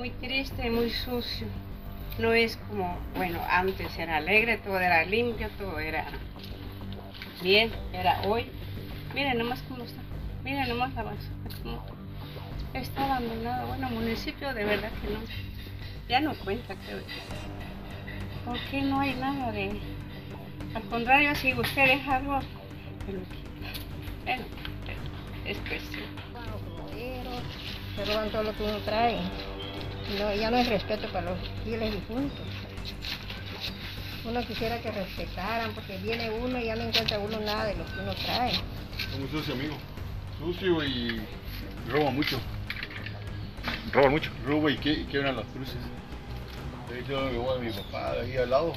muy triste, muy sucio. No es como, bueno, antes era alegre, todo era limpio, todo era bien, era hoy. Miren nomás cómo está, miren nomás la basura, está abandonado. Bueno, municipio de verdad que no, ya no cuenta, creo. Porque no hay nada de... Al contrario, si usted deja algo, bueno, es cuestión. Se roban todo lo que uno trae. No, ya no hay respeto para los fieles difuntos. Uno quisiera que respetaran porque viene uno y ya no encuentra uno nada de lo que uno trae. Es muy sucio, amigo. Sucio y roba mucho. ¿Roba mucho? Roba y, que, quiebran las cruces. De hecho, me voy a mi papá de ahí al lado.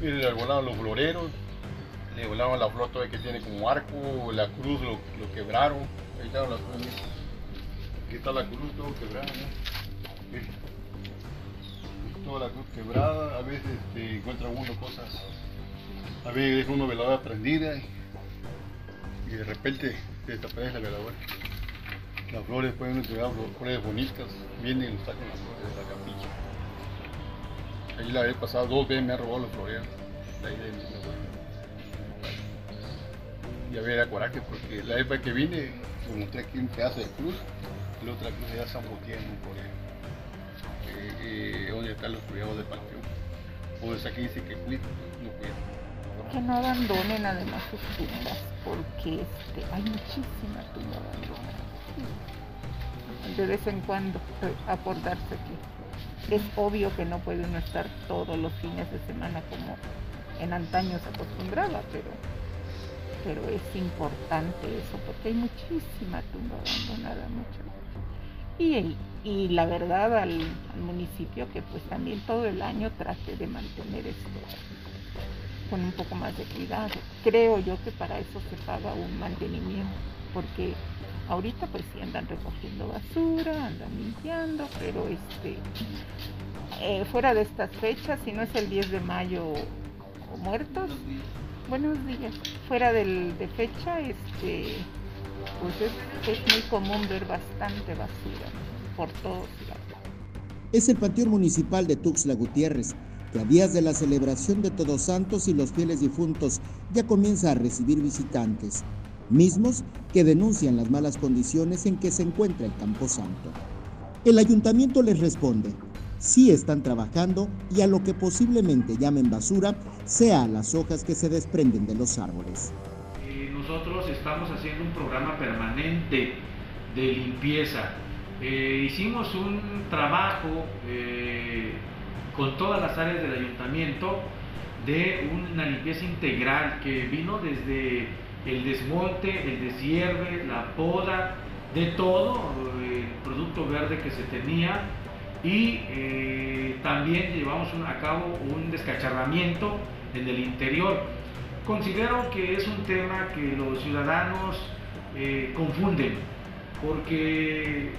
Mire, le volaban los floreros, le volaban la flor todavía que tiene como arco, la cruz lo, lo quebraron. Ahí estaban las cruces. Aquí está la cruz todo quebrada, ¿no? Toda la cruz quebrada, a veces encuentra uno cosas, a veces uno veladora prendida y, de repente se desaparece la veladora. Las flores pueden entregar flores bonitas, vienen y sacan las flores de la capilla. Ahí la vez pasada dos veces me ha robado los floreros. De ahí de había coraje porque la vez que vine, me mostré aquí un pedazo de cruz, la otra cruz era Botián en un florero. Eh, eh, están los cuidados de panteón. Pues aquí dice que cuida, no. Que no abandonen además sus tumbas, porque este, hay muchísima tumba abandonada. De vez en cuando eh, acordarse que es obvio que no puede uno estar todos los fines de semana como en antaño se acostumbraba, pero, pero es importante eso, porque hay muchísima tumba abandonada, mucho. Y, y la verdad al, municipio que pues también todo el año trate de mantener esto con un poco más de cuidado. Creo yo que para eso se paga un mantenimiento, porque ahorita pues sí andan recogiendo basura, andan limpiando, pero este eh, fuera de estas fechas, si no es el 10 de mayo o muertos, buenos días, fuera del, de fecha, este pues es, muy común ver bastante basura por todos lados. Es el Panteón Municipal de Tuxtla Gutiérrez, que a días de la celebración de Todos Santos y los fieles difuntos ya comienza a recibir visitantes, mismos que denuncian las malas condiciones en que se encuentra el Camposanto. El ayuntamiento les responde, sí están trabajando y a lo que posiblemente llamen basura sea las hojas que se desprenden de los árboles. Eh, nosotros estamos haciendo un programa permanente de limpieza. Eh, hicimos un trabajo eh, con todas las áreas del ayuntamiento de una limpieza integral que vino desde el desmonte, el desierve, la poda, de todo el producto verde que se tenía y eh, también llevamos a cabo un descacharramiento en el interior. Considero que es un tema que los ciudadanos eh, confunden porque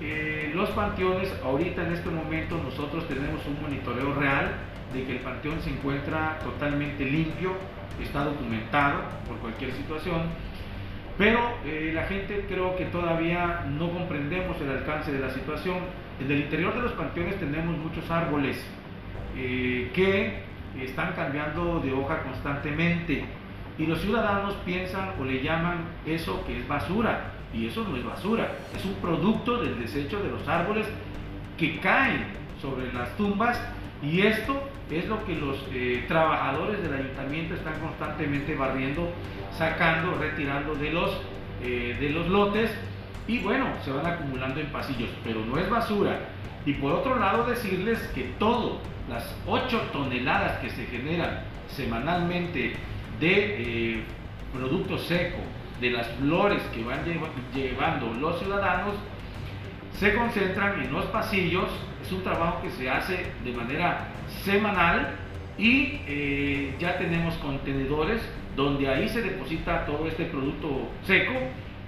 eh, los panteones, ahorita en este momento nosotros tenemos un monitoreo real de que el panteón se encuentra totalmente limpio, está documentado por cualquier situación, pero eh, la gente creo que todavía no comprendemos el alcance de la situación. En el interior de los panteones tenemos muchos árboles que están cambiando de hoja constantemente. Y los ciudadanos piensan o le llaman eso que es basura. Y eso no es basura, es un producto del desecho de los árboles que caen sobre las tumbas. Y esto es lo que los eh, trabajadores del ayuntamiento están constantemente barriendo, sacando, retirando de los, eh, de los lotes y bueno, se van acumulando en pasillos, pero no es basura. Y por otro lado decirles que todo, las 8 toneladas que se generan semanalmente de eh, producto seco, de las flores que van llevando los ciudadanos, se concentran en los pasillos. Es un trabajo que se hace de manera semanal y eh, ya tenemos contenedores donde ahí se deposita todo este producto seco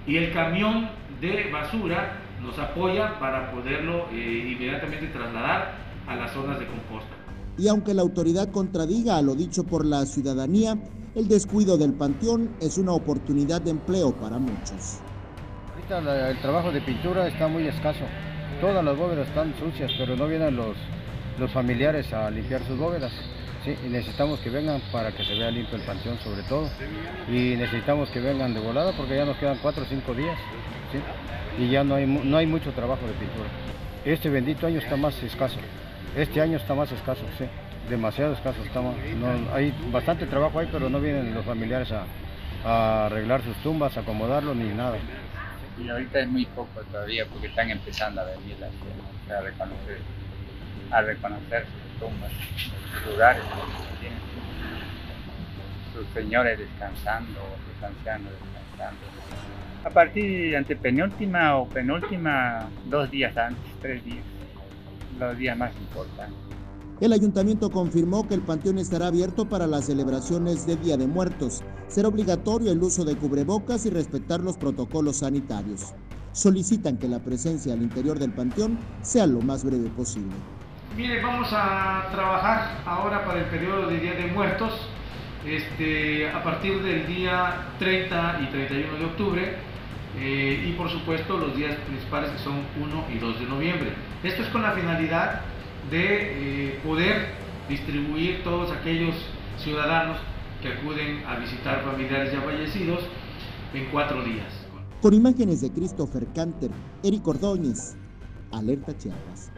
y el camión de basura nos apoya para poderlo eh, inmediatamente trasladar a las zonas de composta. Y aunque la autoridad contradiga a lo dicho por la ciudadanía, el descuido del panteón es una oportunidad de empleo para muchos. Ahorita el trabajo de pintura está muy escaso. todas las bóvedas están sucias, pero no vienen los, los familiares a limpiar sus bóvedas. Y necesitamos que vengan para que se vea limpio el panteón sobre todo. Y necesitamos que vengan de volada porque ya nos quedan cuatro o cinco días. ¿sí? Y ya no hay, no hay mucho trabajo de pintura. Este bendito año está más escaso. Este año está más escaso, sí. Demasiado escaso. Está más- hay bastante trabajo ahí, pero no vienen los familiares a, arreglar sus tumbas, a acomodarlo ni nada. Y ahorita es muy poco todavía porque están empezando a venir las a reconocer, a reconocer sus tumbas, sus lugares, sus señores descansando, sus ancianos descansando. A partir de antepenúltima o penúltima, dos días antes, tres días, los días más importantes. El ayuntamiento confirmó que el panteón estará abierto para las celebraciones de Día de Muertos. Será obligatorio el uso de cubrebocas y respetar los protocolos sanitarios. Solicitan que la presencia al interior del panteón sea lo más breve posible. Mire, vamos a trabajar ahora para el periodo de Día de Muertos, este, a partir del día 30 y 31 de octubre, eh, y por supuesto los días principales que son 1 y 2 de noviembre. Esto es con la finalidad de eh, poder distribuir todos aquellos ciudadanos que acuden a visitar familiares ya fallecidos en cuatro días. Con imágenes de Christopher Canter, Eric Ordóñez, Alerta Chiapas.